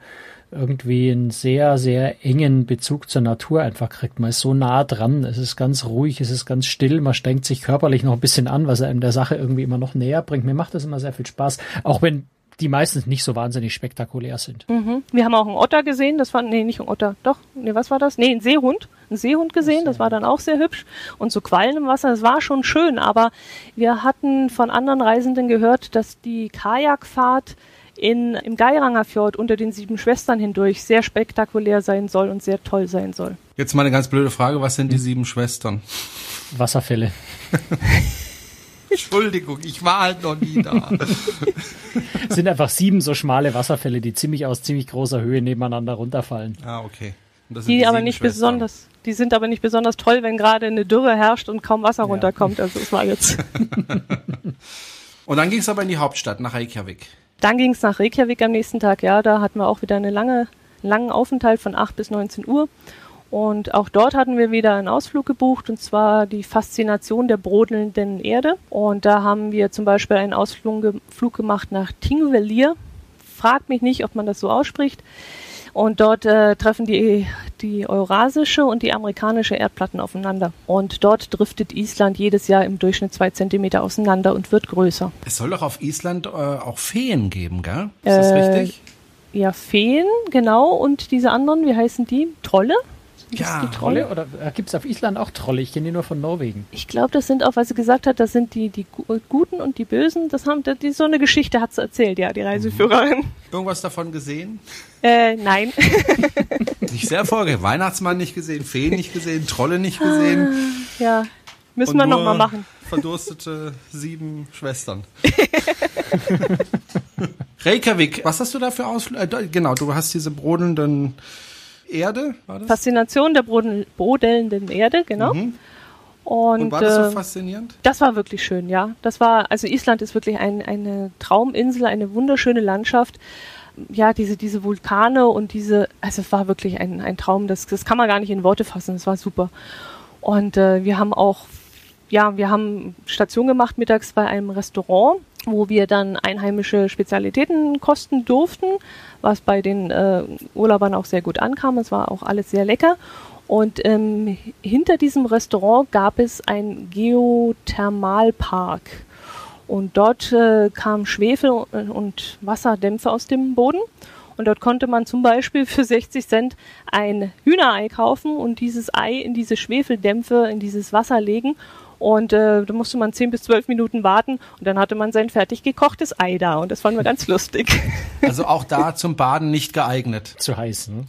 Speaker 3: irgendwie einen sehr, sehr engen Bezug zur Natur einfach kriegt. Man ist so nah dran, es ist ganz ruhig, es ist ganz still, man strengt sich körperlich noch ein bisschen an, was einem der Sache irgendwie immer noch näher bringt. Mir macht das immer sehr viel Spaß, auch wenn die meistens nicht so wahnsinnig spektakulär sind.
Speaker 4: Mhm. Wir haben auch einen Otter gesehen, das war, nee, nicht ein Otter, doch, nee, was war das? Nee, ein Seehund, ein Seehund gesehen, das war dann auch sehr hübsch und so Quallen im Wasser, das war schon schön, aber wir hatten von anderen Reisenden gehört, dass die Kajakfahrt in, im Geiranger Fjord unter den sieben Schwestern hindurch sehr spektakulär sein soll und sehr toll sein soll.
Speaker 2: Jetzt mal eine ganz blöde Frage, was sind die sieben Schwestern?
Speaker 3: Wasserfälle.
Speaker 2: Entschuldigung, ich war halt noch nie da.
Speaker 3: Es sind einfach sieben so schmale Wasserfälle, die ziemlich aus ziemlich großer Höhe nebeneinander runterfallen.
Speaker 2: ah, okay. Und das sind
Speaker 4: Die, aber nicht
Speaker 2: Schwestern.
Speaker 4: besonders, die sind aber nicht besonders toll, wenn gerade eine Dürre herrscht und kaum Wasser runterkommt. Also es war jetzt.
Speaker 2: Und dann ging es aber in die Hauptstadt, nach Reykjavik.
Speaker 4: Dann ging es nach Reykjavik am nächsten Tag. Ja, da hatten wir auch wieder eine lange, langen Aufenthalt von 8 bis 19 Uhr. Und auch dort hatten wir wieder einen Ausflug gebucht, und zwar die Faszination der brodelnden Erde. Und da haben wir zum Beispiel einen Ausflug ge Flug gemacht nach Tingvellir. Fragt mich nicht, ob man das so ausspricht. Und dort äh, treffen die, die eurasische und die amerikanische Erdplatten aufeinander. Und dort driftet Island jedes Jahr im Durchschnitt zwei Zentimeter auseinander und wird größer.
Speaker 2: Es soll doch auf Island äh, auch Feen geben, gell? Ist das
Speaker 4: Äh,
Speaker 2: richtig?
Speaker 4: Ja, Feen, genau. Und diese anderen, wie heißen die? Trolle?
Speaker 2: Ja,
Speaker 4: die Trolle?
Speaker 3: Trolle? Oder äh, gibt es auf Island auch Trolle? Ich kenne die nur von Norwegen.
Speaker 4: Ich glaube, das sind auch, was sie gesagt hat, das sind die, die Gu- Guten und die Bösen. Das haben, die, so eine Geschichte hat sie erzählt, ja, die Reiseführerin.
Speaker 2: Irgendwas davon gesehen?
Speaker 4: Äh, nein.
Speaker 2: Nicht sehr erfolgreich. Weihnachtsmann nicht gesehen, Feen nicht gesehen, Trolle nicht gesehen.
Speaker 4: ja, müssen
Speaker 2: Und
Speaker 4: wir nochmal machen.
Speaker 2: Verdurstete sieben Schwestern. Reykjavik, was hast du da für Ausflüge? Äh, genau, du hast diese brodelnden Erde, war das?
Speaker 4: Faszination der brodelnden Erde, genau. Und,
Speaker 2: Mhm. Und war das so
Speaker 4: äh,
Speaker 2: faszinierend?
Speaker 4: Das war wirklich schön, ja. Das war, also Island ist wirklich ein, eine Trauminsel, eine wunderschöne Landschaft. Ja, diese, diese Vulkane und diese, also es war wirklich ein, ein Traum, das, das kann man gar nicht in Worte fassen, es war super. Und äh, wir haben auch, ja, wir haben Station gemacht mittags bei einem Restaurant, wo wir dann einheimische Spezialitäten kosten durften, was bei den äh, Urlaubern auch sehr gut ankam. Es war auch alles sehr lecker. Und ähm, hinter diesem Restaurant gab es einen Geothermalpark. Und dort äh, kam Schwefel und- und Wasserdämpfe aus dem Boden. Und dort konnte man zum Beispiel für 60 Cent ein Hühnerei kaufen und dieses Ei in diese Schwefeldämpfe, in dieses Wasser legen. Und äh, da musste man 10 bis 12 Minuten warten und dann hatte man sein fertig gekochtes Ei da. Und das fanden wir ganz lustig.
Speaker 2: Also auch da zum Baden nicht geeignet.
Speaker 3: Zu heiß, ne?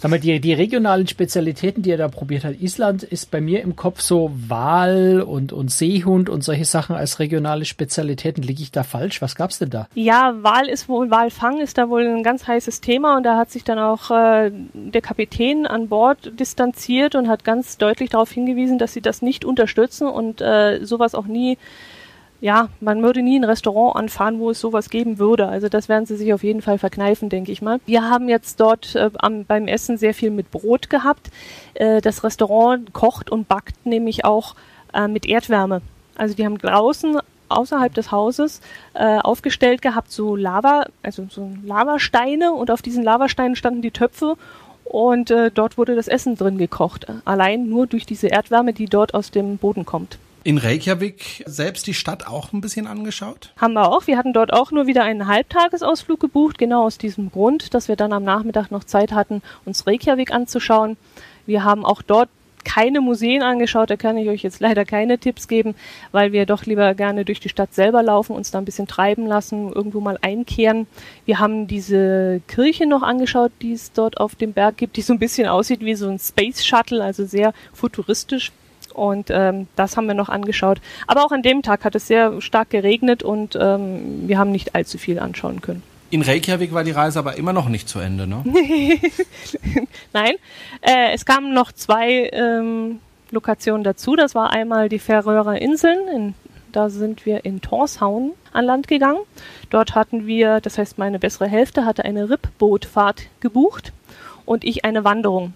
Speaker 3: Sag mal, die, die regionalen Spezialitäten, die er da probiert hat, Island ist bei mir im Kopf so Wal und, und Seehund und solche Sachen als regionale Spezialitäten. Liege ich da falsch? Was gab's denn da?
Speaker 4: Ja, Wal ist wohl, Walfang ist da wohl ein ganz heißes Thema und da hat sich dann auch äh, der Kapitän an Bord distanziert und hat ganz deutlich darauf hingewiesen, dass sie das nicht unterstützen und äh, sowas auch nie, ja, man würde nie ein Restaurant anfahren, wo es sowas geben würde. Also das werden sie sich auf jeden Fall verkneifen, denke ich mal. Wir haben jetzt dort äh, am, beim Essen sehr viel mit Brot gehabt. Äh, das Restaurant kocht und backt nämlich auch äh, mit Erdwärme. Also die haben draußen außerhalb des Hauses äh, aufgestellt gehabt, so Lava, also so Lavasteine und auf diesen Lavasteinen standen die Töpfe und äh, dort wurde das Essen drin gekocht. Allein nur durch diese Erdwärme, die dort aus dem Boden kommt.
Speaker 2: In Reykjavik selbst die Stadt auch ein bisschen angeschaut?
Speaker 4: Haben wir auch. Wir hatten dort auch nur wieder einen Halbtagesausflug gebucht, genau aus diesem Grund, dass wir dann am Nachmittag noch Zeit hatten, uns Reykjavik anzuschauen. Wir haben auch dort keine Museen angeschaut, da kann ich euch jetzt leider keine Tipps geben, weil wir doch lieber gerne durch die Stadt selber laufen, uns da ein bisschen treiben lassen, irgendwo mal einkehren. Wir haben diese Kirche noch angeschaut, die es dort auf dem Berg gibt, die so ein bisschen aussieht wie so ein Space Shuttle, also sehr futuristisch. Und ähm, das haben wir noch angeschaut. Aber auch an dem Tag hat es sehr stark geregnet und ähm, wir haben nicht allzu viel anschauen können.
Speaker 2: In Reykjavik war die Reise aber immer noch nicht zu Ende, ne?
Speaker 4: Nein, äh, es kamen noch zwei ähm, Lokationen dazu. Das war einmal die Färöer Inseln. In, da sind wir in Torshavn an Land gegangen. Dort hatten wir, das heißt meine bessere Hälfte hatte eine Rippbootfahrt gebucht und ich eine Wanderung.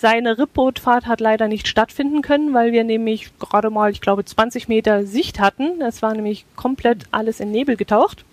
Speaker 4: Seine Rippbootfahrt hat leider nicht stattfinden können, weil wir nämlich gerade mal, ich glaube, 20 Meter Sicht hatten. Es war nämlich komplett alles in Nebel getaucht.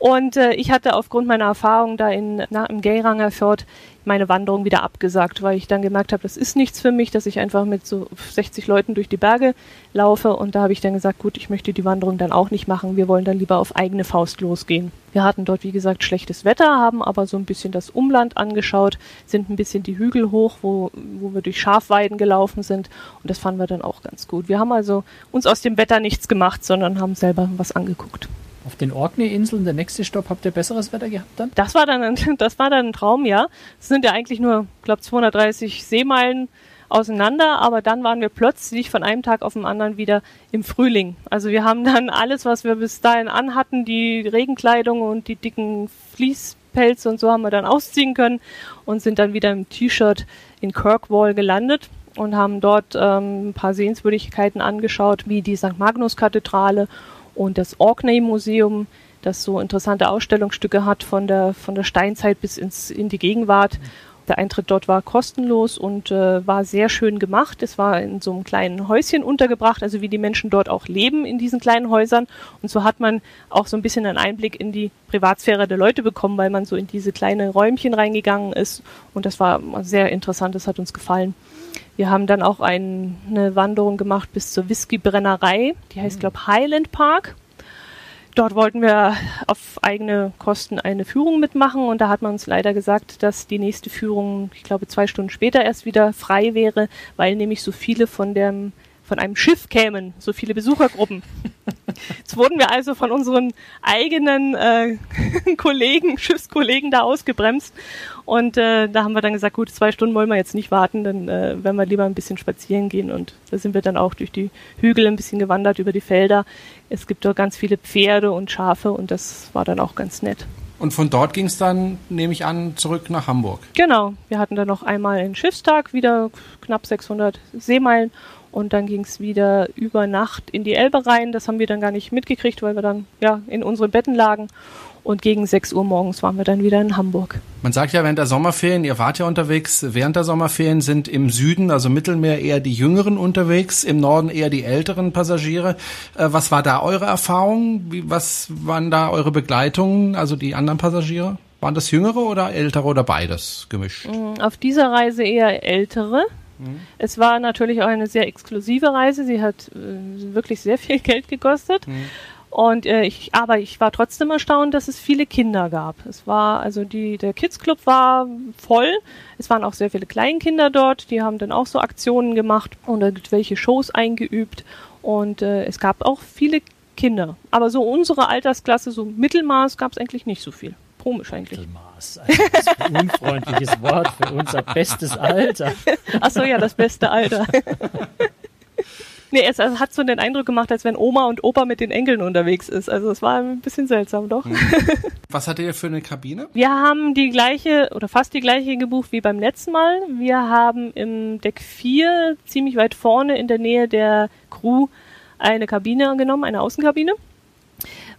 Speaker 4: Und äh, ich hatte aufgrund meiner Erfahrung da in, na, im Geiranger Fjord meine Wanderung wieder abgesagt, weil ich dann gemerkt habe, das ist nichts für mich, dass ich einfach mit so 60 Leuten durch die Berge laufe. Und da habe ich dann gesagt, gut, ich möchte die Wanderung dann auch nicht machen. Wir wollen dann lieber auf eigene Faust losgehen. Wir hatten dort, wie gesagt, schlechtes Wetter, haben aber so ein bisschen das Umland angeschaut, sind ein bisschen die Hügel hoch, wo, wo wir durch Schafweiden gelaufen sind. Und das fanden wir dann auch ganz gut. Wir haben also uns aus dem Wetter nichts gemacht, sondern haben selber was angeguckt.
Speaker 3: Auf den Orkney-Inseln, der nächste Stopp, habt ihr besseres Wetter gehabt dann?
Speaker 4: Das war dann ein, das war dann ein Traum, ja. Es sind ja eigentlich nur, ich glaube, 230 Seemeilen auseinander, aber dann waren wir plötzlich von einem Tag auf den anderen wieder im Frühling. Also wir haben dann alles, was wir bis dahin anhatten, die Regenkleidung und die dicken Fließpelze und so haben wir dann ausziehen können und sind dann wieder im T-Shirt in Kirkwall gelandet und haben dort ähm, ein paar Sehenswürdigkeiten angeschaut, wie die St. Magnus-Kathedrale und das Orkney-Museum, das so interessante Ausstellungsstücke hat von der, von der Steinzeit bis ins, in die Gegenwart. Der Eintritt dort war kostenlos und äh, war sehr schön gemacht. Es war in so einem kleinen Häuschen untergebracht, also wie die Menschen dort auch leben in diesen kleinen Häusern. Und so hat man auch so ein bisschen einen Einblick in die Privatsphäre der Leute bekommen, weil man so in diese kleine Räumchen reingegangen ist. Und das war sehr interessant, das hat uns gefallen. Wir haben dann auch ein, eine Wanderung gemacht bis zur Whiskybrennerei, die heißt, glaube Highland Park. Dort wollten wir auf eigene Kosten eine Führung mitmachen und da hat man uns leider gesagt, dass die nächste Führung, ich glaube, zwei Stunden später erst wieder frei wäre, weil nämlich so viele von dem von einem Schiff kämen, so viele Besuchergruppen. Jetzt wurden wir also von unseren eigenen äh, Kollegen, Schiffskollegen da ausgebremst. Und äh, da haben wir dann gesagt, gut, zwei Stunden wollen wir jetzt nicht warten, dann äh, werden wir lieber ein bisschen spazieren gehen. Und da sind wir dann auch durch die Hügel ein bisschen gewandert, über die Felder. Es gibt dort ganz viele Pferde und Schafe und das war dann auch ganz nett.
Speaker 2: Und von dort ging es dann, nehme ich an, zurück nach Hamburg.
Speaker 4: Genau, wir hatten dann noch einmal einen Schiffstag, wieder knapp 600 Seemeilen und dann ging es wieder über Nacht in die Elbe rein. Das haben wir dann gar nicht mitgekriegt, weil wir dann ja in unseren Betten lagen. Und gegen 6 Uhr morgens waren wir dann wieder in Hamburg.
Speaker 2: Man sagt ja während der Sommerferien, ihr wart ja unterwegs, während der Sommerferien sind im Süden, also Mittelmeer, eher die Jüngeren unterwegs, im Norden eher die älteren Passagiere. Äh, was war da eure Erfahrung? Was waren da eure Begleitungen, also die anderen Passagiere? Waren das Jüngere oder Ältere oder beides gemischt?
Speaker 4: Mm, auf dieser Reise eher Ältere. Mhm. Es war natürlich auch eine sehr exklusive Reise. Sie hat äh, wirklich sehr viel Geld gekostet. Mhm. Und äh, ich, aber ich war trotzdem erstaunt, dass es viele Kinder gab. Es war also die der Kids Club war voll. Es waren auch sehr viele Kleinkinder dort. Die haben dann auch so Aktionen gemacht und irgendwelche Shows eingeübt. Und äh, es gab auch viele Kinder. Aber so unsere Altersklasse, so Mittelmaß, gab es eigentlich nicht so viel. Komisch eigentlich.
Speaker 3: Mittelmaß. Ein unfreundliches Wort für unser bestes Alter.
Speaker 4: Ach so, ja, das beste Alter. Nee, es hat so den Eindruck gemacht, als wenn Oma und Opa mit den Enkeln unterwegs ist. Also es war ein bisschen seltsam, doch. Mhm.
Speaker 2: Was hattet ihr für eine Kabine?
Speaker 4: Wir haben die gleiche oder fast die gleiche gebucht wie beim letzten Mal. Wir haben im Deck 4 ziemlich weit vorne in der Nähe der Crew eine Kabine genommen, eine Außenkabine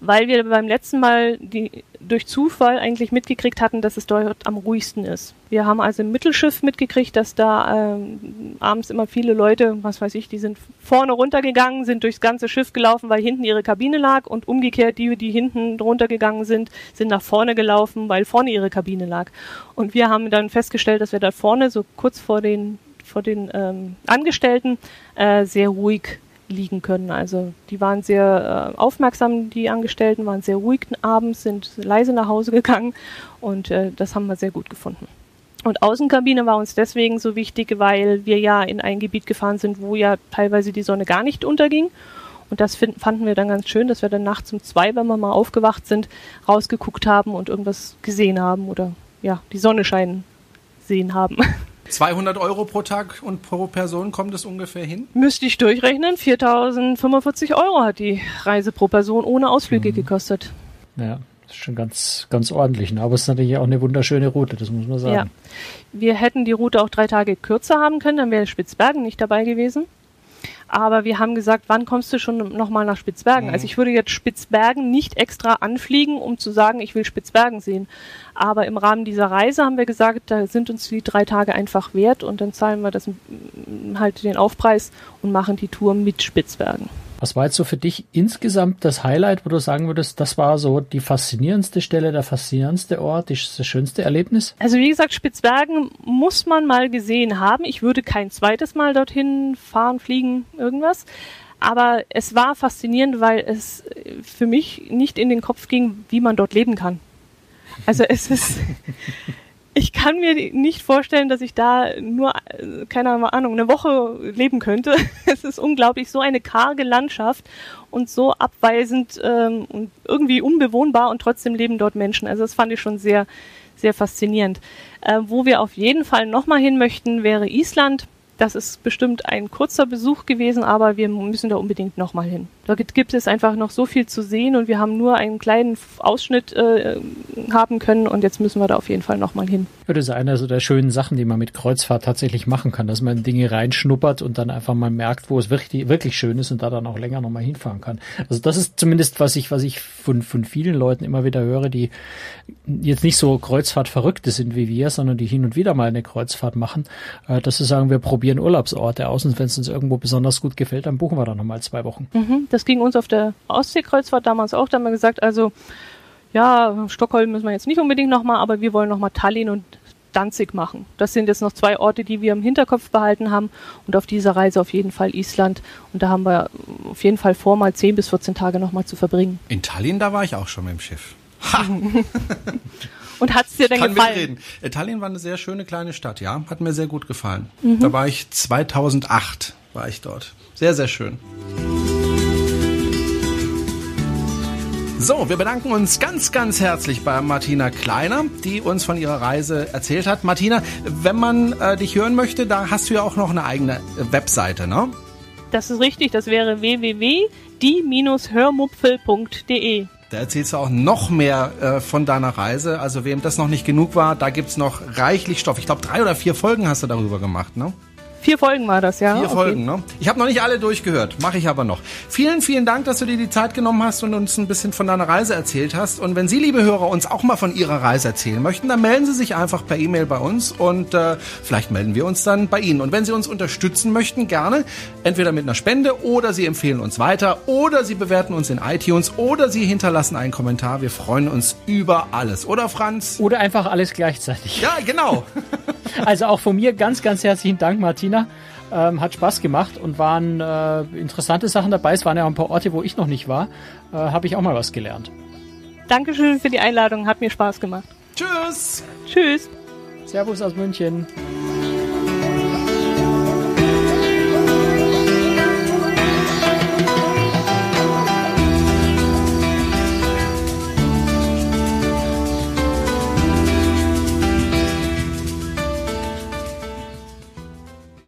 Speaker 4: weil wir beim letzten Mal die, durch Zufall eigentlich mitgekriegt hatten, dass es dort am ruhigsten ist. Wir haben also im Mittelschiff mitgekriegt, dass da ähm, abends immer viele Leute, was weiß ich, die sind vorne runtergegangen, sind durchs ganze Schiff gelaufen, weil hinten ihre Kabine lag und umgekehrt die, die hinten runtergegangen sind, sind nach vorne gelaufen, weil vorne ihre Kabine lag. Und wir haben dann festgestellt, dass wir da vorne, so kurz vor den vor den ähm, Angestellten, äh, sehr ruhig liegen können. Also die waren sehr äh, aufmerksam, die Angestellten waren sehr ruhig abends, sind leise nach Hause gegangen und äh, das haben wir sehr gut gefunden. Und Außenkabine war uns deswegen so wichtig, weil wir ja in ein Gebiet gefahren sind, wo ja teilweise die Sonne gar nicht unterging. Und das find, fanden wir dann ganz schön, dass wir dann nachts um zwei, wenn wir mal aufgewacht sind, rausgeguckt haben und irgendwas gesehen haben oder ja, die Sonne scheinen sehen haben.
Speaker 2: 200 Euro pro Tag und pro Person kommt es ungefähr hin?
Speaker 4: Müsste ich durchrechnen. 4045 Euro hat die Reise pro Person ohne Ausflüge mhm. gekostet.
Speaker 3: Ja, das ist schon ganz, ganz ordentlich. Ne? Aber es ist natürlich auch eine wunderschöne Route, das muss man sagen. Ja.
Speaker 4: Wir hätten die Route auch drei Tage kürzer haben können, dann wäre Spitzbergen nicht dabei gewesen aber wir haben gesagt, wann kommst du schon nochmal nach Spitzbergen? Mhm. Also ich würde jetzt Spitzbergen nicht extra anfliegen, um zu sagen, ich will Spitzbergen sehen. Aber im Rahmen dieser Reise haben wir gesagt, da sind uns die drei Tage einfach wert und dann zahlen wir das halt den Aufpreis und machen die Tour mit Spitzbergen.
Speaker 3: Was war jetzt so für dich insgesamt das Highlight, wo du sagen würdest, das war so die faszinierendste Stelle, der faszinierendste Ort, das schönste Erlebnis?
Speaker 4: Also wie gesagt, Spitzbergen muss man mal gesehen haben. Ich würde kein zweites Mal dorthin fahren, fliegen, irgendwas. Aber es war faszinierend, weil es für mich nicht in den Kopf ging, wie man dort leben kann. Also es ist, ich kann mir nicht vorstellen, dass ich da nur, äh, keine Ahnung, eine Woche leben könnte. Es ist unglaublich, so eine karge Landschaft und so abweisend ähm, und irgendwie unbewohnbar und trotzdem leben dort Menschen. Also das fand ich schon sehr, sehr faszinierend. Äh, wo wir auf jeden Fall nochmal hin möchten, wäre Island. das ist bestimmt ein kurzer Besuch gewesen, aber wir müssen da unbedingt nochmal hin. Da gibt es einfach noch so viel zu sehen und wir haben nur einen kleinen Ausschnitt äh, haben können und jetzt müssen wir da auf jeden Fall nochmal hin.
Speaker 3: Ja, das ist eine so der schönen Sachen, die man mit Kreuzfahrt tatsächlich machen kann, dass man Dinge reinschnuppert und dann einfach mal merkt, wo es wirklich, wirklich schön ist und da dann auch länger nochmal hinfahren kann. Also das ist zumindest, was ich, was ich von, von vielen Leuten immer wieder höre, die jetzt nicht so Kreuzfahrtverrückte sind wie wir, sondern die hin und wieder mal eine Kreuzfahrt machen, äh, dass sie sagen, wir probieren Urlaubsorte aus und wenn es uns irgendwo besonders gut gefällt, dann buchen wir da nochmal zwei Wochen.
Speaker 4: Mhm, das ging uns auf der Ostseekreuzfahrt damals auch. Da haben wir gesagt, also ja, Stockholm müssen wir jetzt nicht unbedingt nochmal, aber wir wollen nochmal Tallinn und Danzig machen. Das sind jetzt noch zwei Orte, die wir im Hinterkopf behalten haben und auf dieser Reise auf jeden Fall Island. Und da haben wir auf jeden Fall vor, mal 10 bis 14 Tage nochmal zu verbringen.
Speaker 2: In Tallinn, da war ich auch schon mit dem Schiff.
Speaker 4: Ha! Und hat's dir denn
Speaker 2: Kann
Speaker 4: gefallen?
Speaker 2: mitreden. Äh, Tallinn war eine sehr schöne kleine Stadt, ja. Hat mir sehr gut gefallen. Da war ich 2008, war ich dort. Sehr, sehr schön. So, wir bedanken uns ganz, ganz herzlich bei Martina Kleiner, die uns von ihrer Reise erzählt hat. Martina, wenn man äh, dich hören möchte, da hast du ja auch noch eine eigene äh, Webseite, ne?
Speaker 4: Das ist richtig, das wäre www.die-hörmupfel.de.
Speaker 2: Da erzählst du auch noch mehr äh, von deiner Reise. Also wem das noch nicht genug war, da gibt's noch reichlich Stoff. Ich glaube, drei oder vier Folgen hast du darüber gemacht, ne?
Speaker 4: Vier Folgen war das, ja.
Speaker 2: Vier
Speaker 4: Okay.
Speaker 2: Folgen, ne? Ich habe noch nicht alle durchgehört, mache ich aber noch. Vielen, vielen Dank, dass du dir die Zeit genommen hast und uns ein bisschen von deiner Reise erzählt hast. Und wenn Sie, liebe Hörer, uns auch mal von Ihrer Reise erzählen möchten, dann melden Sie sich einfach per E-Mail bei uns und äh, vielleicht melden wir uns dann bei Ihnen. Und wenn Sie uns unterstützen möchten, gerne entweder mit einer Spende oder Sie empfehlen uns weiter oder Sie bewerten uns in iTunes oder Sie hinterlassen einen Kommentar. Wir freuen uns über alles. Oder Franz?
Speaker 3: Oder einfach alles gleichzeitig.
Speaker 2: Ja, genau.
Speaker 3: Also auch von mir ganz, ganz herzlichen Dank, Martina. Ähm, hat Spaß gemacht und waren äh, interessante Sachen dabei. Es waren ja auch ein paar Orte, wo ich noch nicht war. Äh, Habe ich auch mal was gelernt.
Speaker 4: Dankeschön für die Einladung, hat mir Spaß gemacht.
Speaker 2: Tschüss.
Speaker 4: Tschüss.
Speaker 3: Servus aus München.